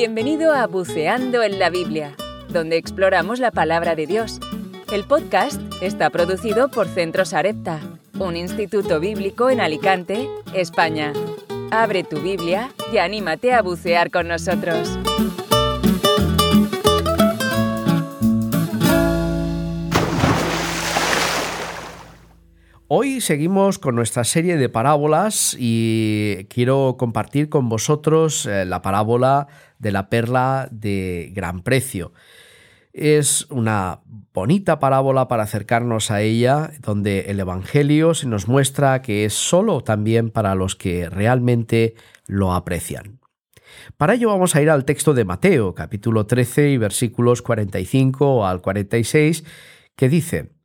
Bienvenido a Buceando en la Biblia, donde exploramos la palabra de Dios. El podcast está producido por Centro Sarepta, un instituto bíblico en Alicante, España. Abre tu Biblia y anímate a bucear con nosotros. Hoy seguimos con nuestra serie de parábolas y quiero compartir con vosotros eh, la parábola de la perla de gran precio. Es una bonita parábola para acercarnos a ella, donde el Evangelio se nos muestra que es solo también para los que realmente lo aprecian. Para ello vamos a ir al texto de Mateo, capítulo 13 y versículos 45 al 46, que dice,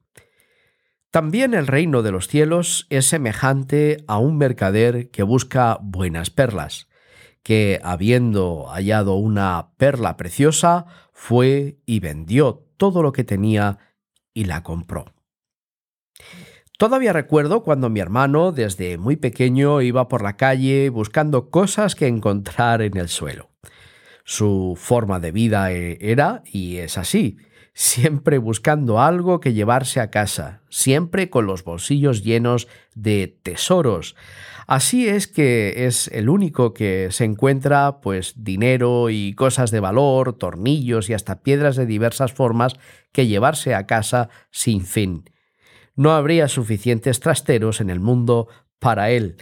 también el reino de los cielos es semejante a un mercader que busca buenas perlas, que habiendo hallado una perla preciosa, fue y vendió todo lo que tenía y la compró. Todavía recuerdo cuando mi hermano desde muy pequeño iba por la calle buscando cosas que encontrar en el suelo. Su forma de vida e-, era, y es así, siempre buscando algo que llevarse a casa, siempre con los bolsillos llenos de tesoros. Así es que es el único que se encuentra pues dinero y cosas de valor, tornillos y hasta piedras de diversas formas que llevarse a casa sin fin. No habría suficientes trasteros en el mundo para él.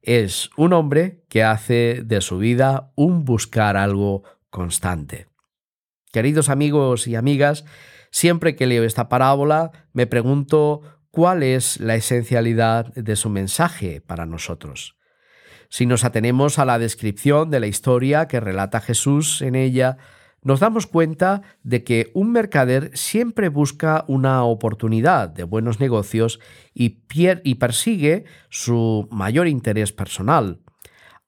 Es un hombre que hace de su vida un buscar algo constante. Queridos amigos y amigas, siempre que leo esta parábola me pregunto cuál es la esencialidad de su mensaje para nosotros. Si nos atenemos a la descripción de la historia que relata Jesús en ella, nos damos cuenta de que un mercader siempre busca una oportunidad de buenos negocios y, persigue su mayor interés personal.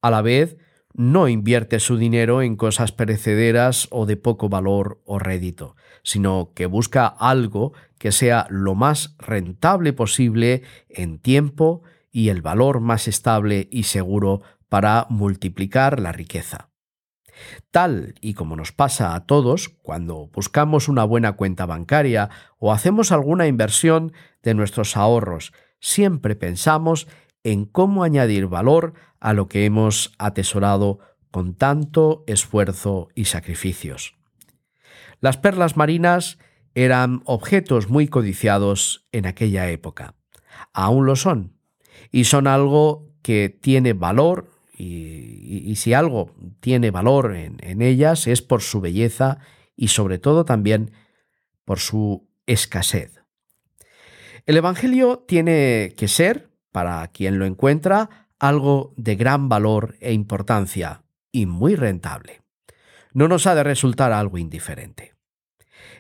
A la vez, no invierte su dinero en cosas perecederas o de poco valor o rédito, sino que busca algo que sea lo más rentable posible en tiempo y el valor más estable y seguro para multiplicar la riqueza. Tal y como nos pasa a todos cuando buscamos una buena cuenta bancaria o hacemos alguna inversión de nuestros ahorros, siempre pensamos en cómo añadir valor a lo que hemos atesorado con tanto esfuerzo y sacrificios. Las perlas marinas eran objetos muy codiciados en aquella época. Aún lo son. Y son algo que tiene valor y, si algo tiene valor en, ellas es por su belleza y sobre todo también por su escasez. El Evangelio tiene que ser para quien lo encuentra, algo de gran valor e importancia y muy rentable. No nos ha de resultar algo indiferente.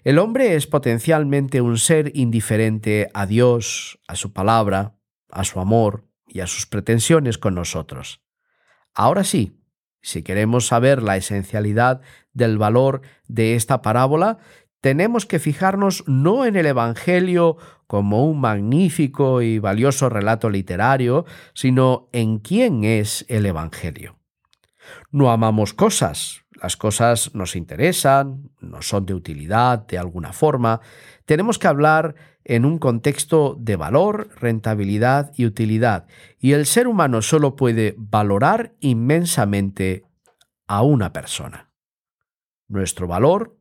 El hombre es potencialmente un ser indiferente a Dios, a su palabra, a su amor y a sus pretensiones con nosotros. Ahora sí, si queremos saber la esencialidad del valor de esta parábola, tenemos que fijarnos no en el Evangelio como un magnífico y valioso relato literario, sino en quién es el Evangelio. No amamos cosas, las cosas nos interesan, nos son de utilidad de alguna forma, tenemos que hablar en un contexto de valor, rentabilidad y utilidad, y el ser humano solo puede valorar inmensamente a una persona. Nuestro valor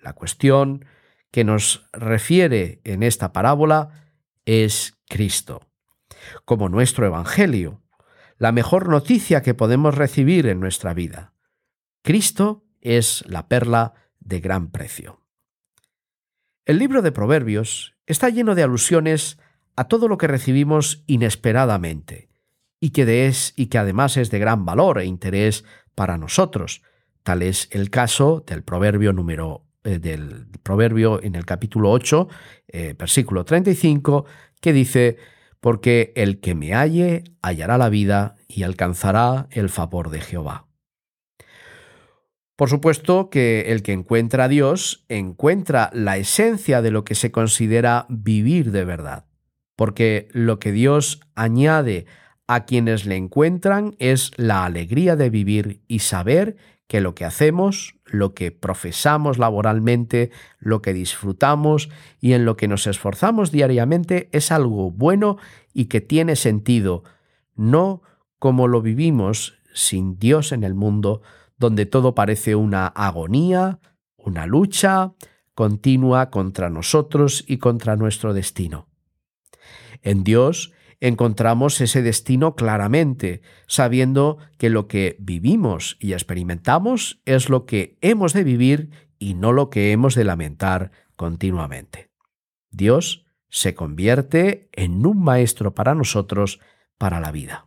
la cuestión que nos refiere en esta parábola es Cristo. Como nuestro Evangelio, la mejor noticia que podemos recibir en nuestra vida. Cristo es la perla de gran precio. El libro de Proverbios está lleno de alusiones a todo lo que recibimos inesperadamente y que, es, y que además es de gran valor e interés para nosotros. Tal es el caso del proverbio número del proverbio en el capítulo 8, eh, versículo 35, que dice, porque el que me halle hallará la vida y alcanzará el favor de Jehová. Por supuesto que el que encuentra a Dios encuentra la esencia de lo que se considera vivir de verdad, porque lo que Dios añade a quienes le encuentran es la alegría de vivir y saber que lo que hacemos, lo que profesamos laboralmente, lo que disfrutamos y en lo que nos esforzamos diariamente es algo bueno y que tiene sentido, no como lo vivimos sin Dios en el mundo, donde todo parece una agonía, una lucha continua contra nosotros y contra nuestro destino. En Dios encontramos ese destino claramente, sabiendo que lo que vivimos y experimentamos es lo que hemos de vivir y no lo que hemos de lamentar continuamente. Dios se convierte en un maestro para nosotros para la vida.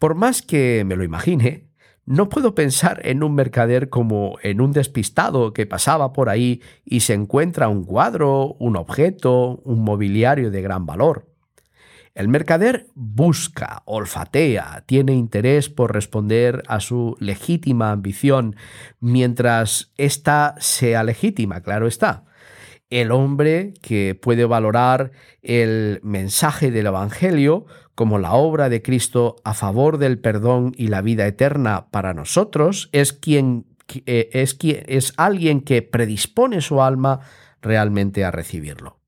Por más que me lo imagine, no puedo pensar en un mercader como en un despistado que pasaba por ahí y se encuentra un cuadro, un objeto, un mobiliario de gran valor. El mercader busca, olfatea, tiene interés por responder a su legítima ambición, mientras ésta sea legítima, claro está. El hombre que puede valorar el mensaje del Evangelio como la obra de Cristo a favor del perdón y la vida eterna para nosotros es quien eh, es, quien, es alguien que predispone su alma realmente a recibirlo.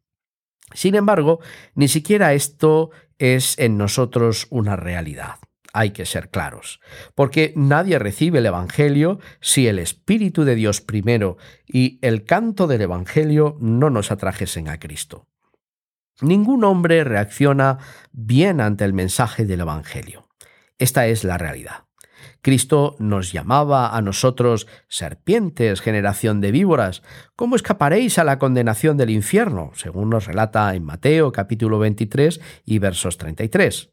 Sin embargo, ni siquiera esto es en nosotros una realidad. Hay que ser claros, porque nadie recibe el Evangelio si el Espíritu de Dios primero y el canto del Evangelio no nos atrajesen a Cristo. Ningún hombre reacciona bien ante el mensaje del Evangelio. Esta es la realidad. Cristo nos llamaba a nosotros serpientes, generación de víboras. ¿Cómo escaparéis a la condenación del infierno? Según nos relata en Mateo capítulo 23 y versos 33.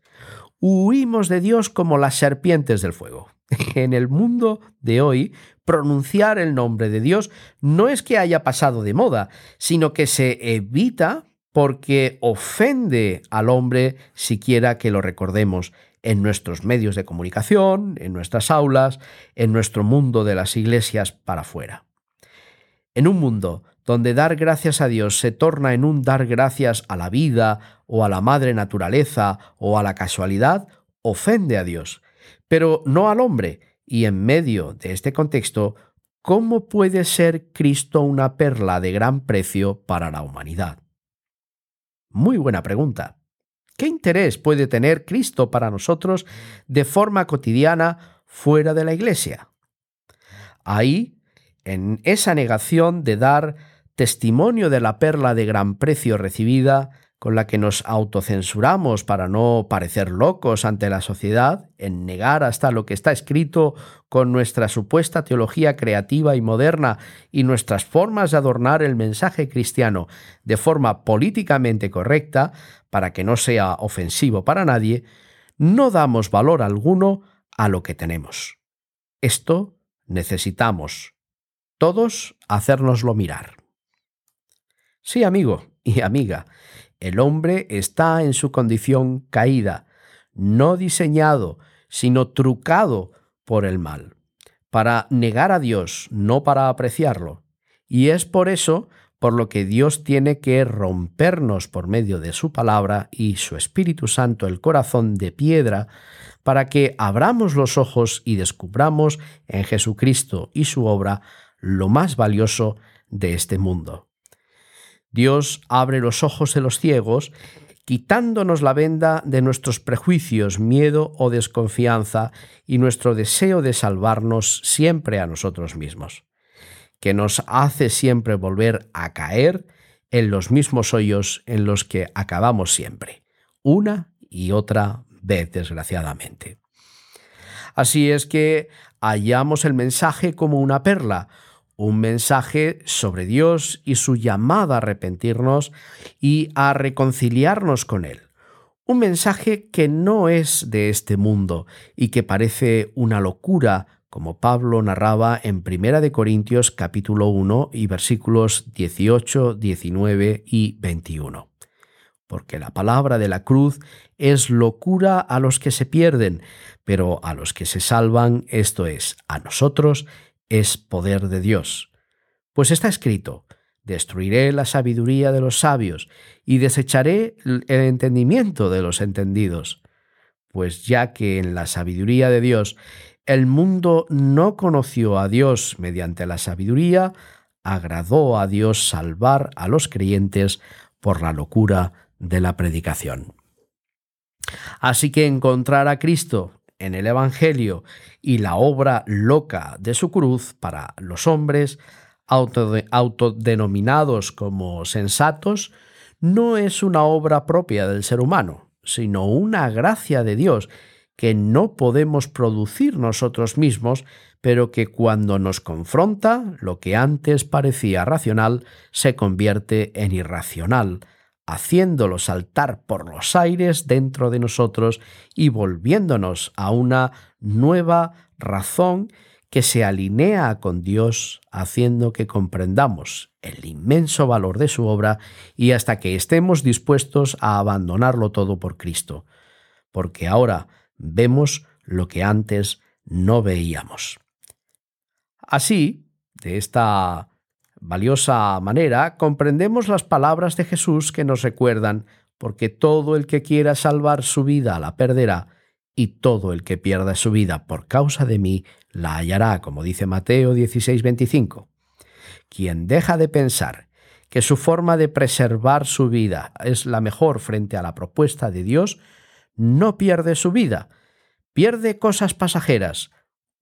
Huimos de Dios como las serpientes del fuego. En el mundo de hoy, pronunciar el nombre de Dios no es que haya pasado de moda, sino que se evita porque ofende al hombre siquiera que lo recordemos en nuestros medios de comunicación, en nuestras aulas, en nuestro mundo de las iglesias para afuera. En un mundo donde dar gracias a Dios se torna en un dar gracias a la vida o a la madre naturaleza o a la casualidad, ofende a Dios, pero no al hombre, y en medio de este contexto, ¿cómo puede ser Cristo una perla de gran precio para la humanidad? Muy buena pregunta. ¿Qué interés puede tener Cristo para nosotros de forma cotidiana fuera de la Iglesia? Ahí, en esa negación de dar testimonio de la perla de gran precio recibida, con la que nos autocensuramos para no parecer locos ante la sociedad, en negar hasta lo que está escrito con nuestra supuesta teología creativa y moderna y nuestras formas de adornar el mensaje cristiano de forma políticamente correcta, para que no sea ofensivo para nadie, no damos valor alguno a lo que tenemos. Esto necesitamos todos hacérnoslo mirar. Sí, amigo y amiga, el hombre está en su condición caída, no diseñado, sino trucado por el mal, para negar a Dios, no para apreciarlo. Y es por eso por lo que Dios tiene que rompernos por medio de su palabra y su Espíritu Santo el corazón de piedra, para que abramos los ojos y descubramos en Jesucristo y su obra lo más valioso de este mundo. Dios abre los ojos de los ciegos, quitándonos la venda de nuestros prejuicios, miedo o desconfianza y nuestro deseo de salvarnos siempre a nosotros mismos, que nos hace siempre volver a caer en los mismos hoyos en los que acabamos siempre, una y otra vez desgraciadamente. Así es que hallamos el mensaje como una perla, un mensaje sobre Dios y su llamada a arrepentirnos y a reconciliarnos con Él. Un mensaje que no es de este mundo y que parece una locura, como Pablo narraba en 1 Corintios capítulo 1 y versículos 18, 19 y 21. Porque la palabra de la cruz es locura a los que se pierden, pero a los que se salvan, esto es, a nosotros, es poder de Dios. Pues está escrito, destruiré la sabiduría de los sabios y desecharé el entendimiento de los entendidos. pues ya que en la sabiduría de Dios el mundo no conoció a Dios mediante la sabiduría, agradó a Dios salvar a los creyentes por la locura de la predicación. Así que encontrar a Cristo en el Evangelio y la obra loca de su cruz para los hombres autodenominados como sensatos no es una obra propia del ser humano, sino una gracia de Dios que no podemos producir nosotros mismos, pero que cuando nos confronta, lo que antes parecía racional se convierte en irracional, haciéndolo saltar por los aires dentro de nosotros y volviéndonos a una nueva razón que se alinea con Dios, haciendo que comprendamos el inmenso valor de su obra y hasta que estemos dispuestos a abandonarlo todo por Cristo, porque ahora vemos lo que antes no veíamos. Así, de esta valiosa manera, comprendemos las palabras de Jesús que nos recuerdan, porque todo el que quiera salvar su vida la perderá, y todo el que pierda su vida por causa de mí la hallará, como dice Mateo 16:25. Quien deja de pensar que su forma de preservar su vida es la mejor frente a la propuesta de Dios, no pierde su vida, pierde cosas pasajeras,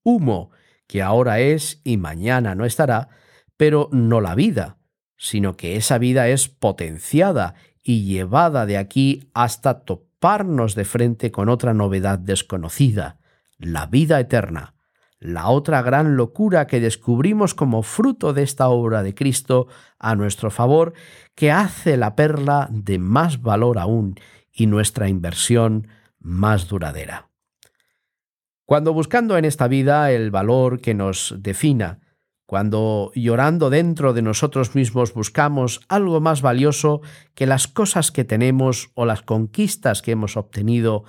humo que ahora es y mañana no estará, pero no la vida, sino que esa vida es potenciada y llevada de aquí hasta toparnos de frente con otra novedad desconocida, la vida eterna, la otra gran locura que descubrimos como fruto de esta obra de Cristo a nuestro favor, que hace la perla de más valor aún y nuestra inversión más duradera. Cuando buscando en esta vida el valor que nos defina, cuando llorando dentro de nosotros mismos buscamos algo más valioso que las cosas que tenemos o las conquistas que hemos obtenido,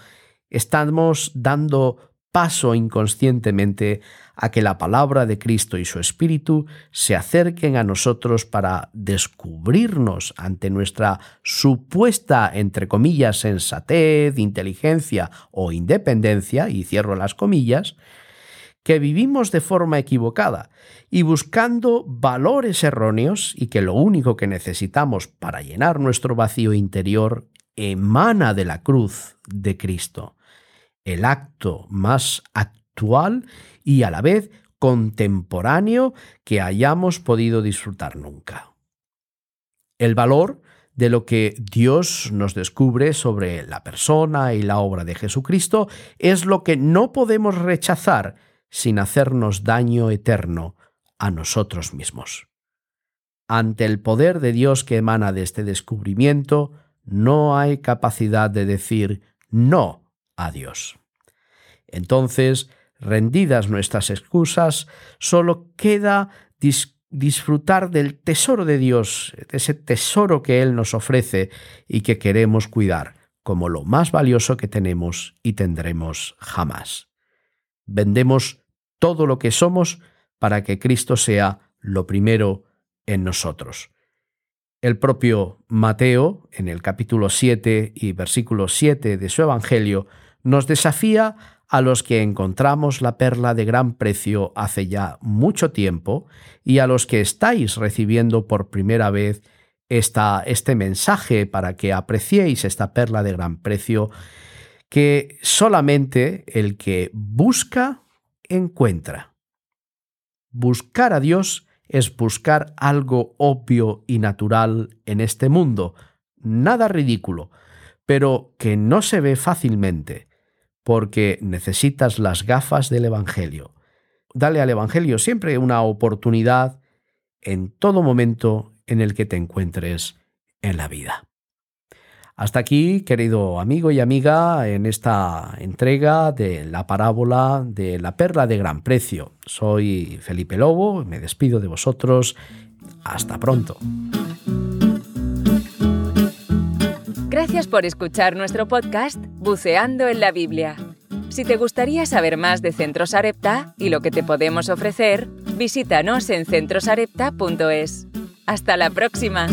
estamos dando paso inconscientemente a que la palabra de Cristo y su Espíritu se acerquen a nosotros para descubrirnos ante nuestra supuesta, entre comillas, sensatez, inteligencia o independencia, y cierro las comillas, que vivimos de forma equivocada y buscando valores erróneos y que lo único que necesitamos para llenar nuestro vacío interior emana de la cruz de Cristo el acto más actual y a la vez contemporáneo que hayamos podido disfrutar nunca. El valor de lo que Dios nos descubre sobre la persona y la obra de Jesucristo es lo que no podemos rechazar sin hacernos daño eterno a nosotros mismos. Ante el poder de Dios que emana de este descubrimiento, no hay capacidad de decir no Dios. Entonces, rendidas nuestras excusas, solo queda disfrutar del tesoro de Dios, de ese tesoro que Él nos ofrece y que queremos cuidar como lo más valioso que tenemos y tendremos jamás. Vendemos todo lo que somos para que Cristo sea lo primero en nosotros. El propio Mateo, en el capítulo 7 y versículo 7 de su Evangelio, nos desafía a los que encontramos la perla de gran precio hace ya mucho tiempo y a los que estáis recibiendo por primera vez esta, este mensaje para que apreciéis esta perla de gran precio, que solamente el que busca encuentra. Buscar a Dios es buscar algo obvio y natural en este mundo, nada ridículo, pero que no se ve fácilmente, porque necesitas las gafas del Evangelio. Dale al Evangelio siempre una oportunidad en todo momento en el que te encuentres en la vida. Hasta aquí, querido amigo y amiga, en esta entrega de la parábola de la perla de gran precio. Soy Felipe Lobo, me despido de vosotros. Hasta pronto. Gracias por escuchar nuestro podcast Buceando en la Biblia. Si te gustaría saber más de Centros Arepta y lo que te podemos ofrecer, visítanos en centrosarepta.es. Hasta la próxima.